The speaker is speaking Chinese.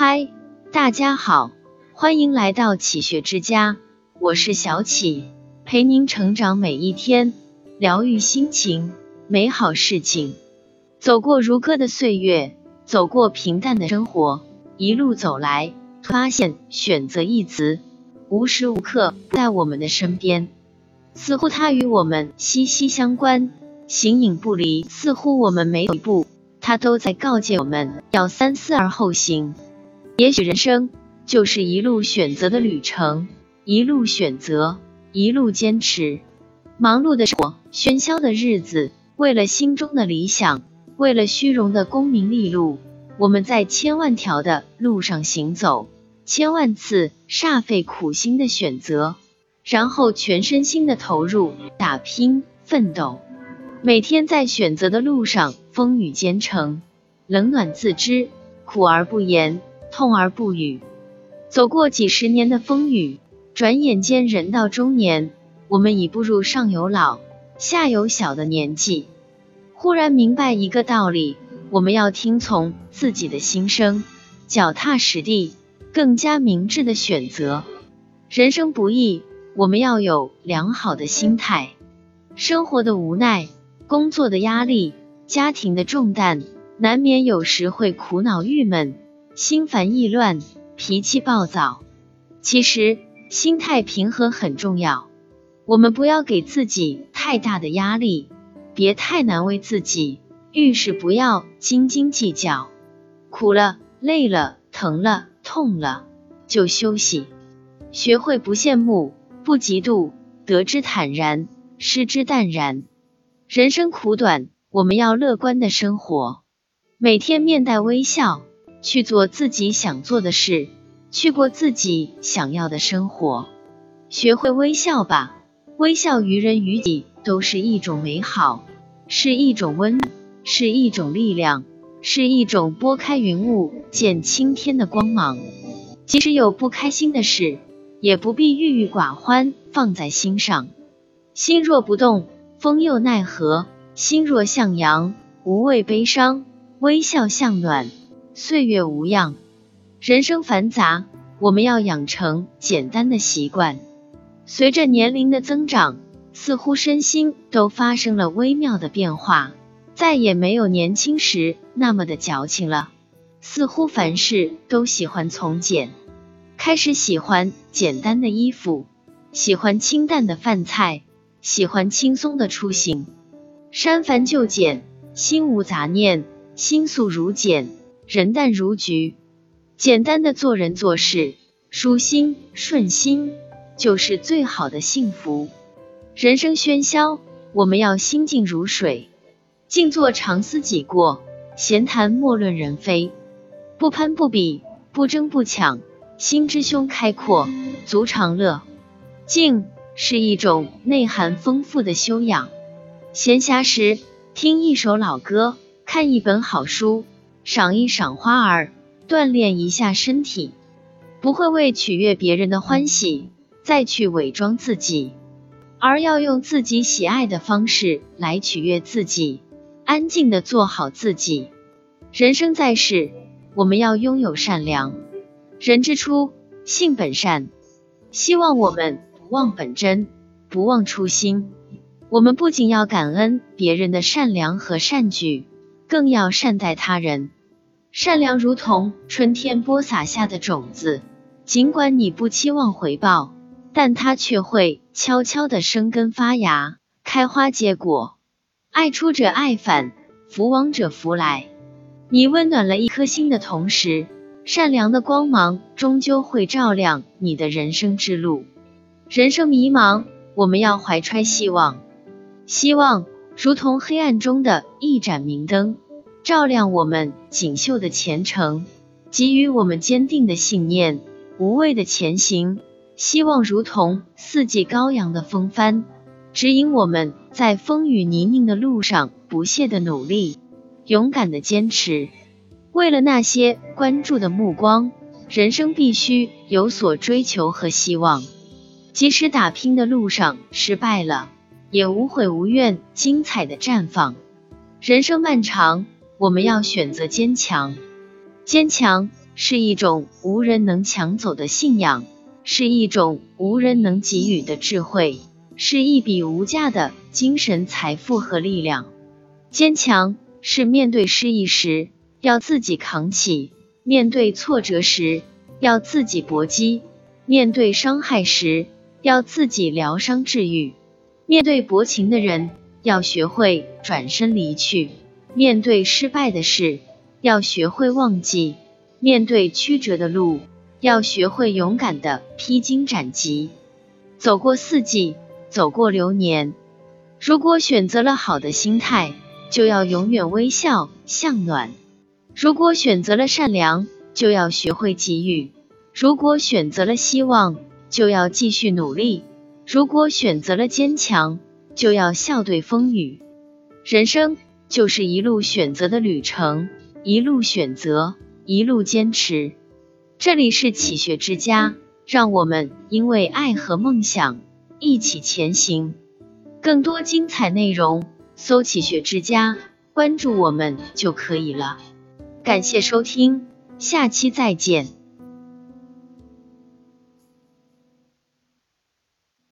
嗨，大家好，欢迎来到启学之家，我是小启，陪您成长每一天，疗愈心情，美好事情。走过如歌的岁月，走过平淡的生活，一路走来，发现“选择”一词无时无刻在我们的身边，似乎它与我们息息相关，形影不离。似乎我们每一步，它都在告诫我们要三思而后行。也许人生就是一路选择的旅程，一路选择，一路坚持。忙碌的生活，喧嚣的日子，为了心中的理想，为了虚荣的功名利禄，我们在千万条的路上行走，千万次煞费苦心的选择，然后全身心的投入打拼奋斗。每天在选择的路上，风雨兼程，冷暖自知，苦而不言。痛而不语，走过几十年的风雨，转眼间人到中年，我们已步入上有老下有小的年纪。忽然明白一个道理：我们要听从自己的心声，脚踏实地，更加明智的选择。人生不易，我们要有良好的心态。生活的无奈，工作的压力，家庭的重担，难免有时会苦恼郁闷。心烦意乱，脾气暴躁。其实心态平和很重要。我们不要给自己太大的压力，别太难为自己。遇事不要斤斤计较。苦了、累了、疼了、痛了，就休息。学会不羡慕，不嫉妒，得之坦然，失之淡然。人生苦短，我们要乐观的生活，每天面带微笑。去做自己想做的事，去过自己想要的生活，学会微笑吧。微笑于人于己都是一种美好，是一种温，是一种力量，是一种拨开云雾见青天的光芒。即使有不开心的事，也不必郁郁寡欢放在心上。心若不动，风又奈何？心若向阳，无畏悲伤。微笑向暖。岁月无恙，人生繁杂，我们要养成简单的习惯。随着年龄的增长，似乎身心都发生了微妙的变化，再也没有年轻时那么的矫情了。似乎凡事都喜欢从简，开始喜欢简单的衣服，喜欢清淡的饭菜，喜欢轻松的出行。删繁就简，心无杂念，心素如简。人淡如菊，简单的做人做事，舒心顺心，就是最好的幸福。人生喧嚣，我们要心静如水，静坐常思己过，闲谈莫论人非，不攀不比，不争不抢，心之胸开阔，足常乐。静是一种内涵丰富的修养。闲暇时听一首老歌，看一本好书。赏一赏花儿，锻炼一下身体，不会为取悦别人的欢喜再去伪装自己，而要用自己喜爱的方式来取悦自己，安静的做好自己。人生在世，我们要拥有善良。人之初，性本善。希望我们不忘本真，不忘初心。我们不仅要感恩别人的善良和善举，更要善待他人。善良如同春天播撒下的种子，尽管你不期望回报，但它却会悄悄的生根发芽、开花结果。爱出者爱返，福往者福来。你温暖了一颗心的同时，善良的光芒终究会照亮你的人生之路。人生迷茫，我们要怀揣希望，希望如同黑暗中的一盏明灯。照亮我们锦绣的前程，给予我们坚定的信念，无畏的前行。希望如同四季高扬的风帆，指引我们在风雨泥泞的路上不懈的努力，勇敢的坚持。为了那些关注的目光，人生必须有所追求和希望。即使打拼的路上失败了，也无悔无怨，精彩的绽放。人生漫长。我们要选择坚强，坚强是一种无人能抢走的信仰，是一种无人能给予的智慧，是一笔无价的精神财富和力量。坚强是面对失意时要自己扛起，面对挫折时要自己搏击，面对伤害时要自己疗伤治愈，面对薄情的人要学会转身离去，面对失败的事要学会忘记，面对曲折的路要学会勇敢的披荆斩棘。走过四季，走过流年，如果选择了好的心态。就要永远微笑向暖。如果选择了善良，就要学会给予；如果选择了希望，就要继续努力；如果选择了坚强，就要笑对风雨。人生就是一路选择的旅程，一路选择，一路坚持。这里是启学之家，让我们因为爱和梦想一起前行。更多精彩内容。搜“启学之家”，关注我们就可以了。感谢收听，下期再见。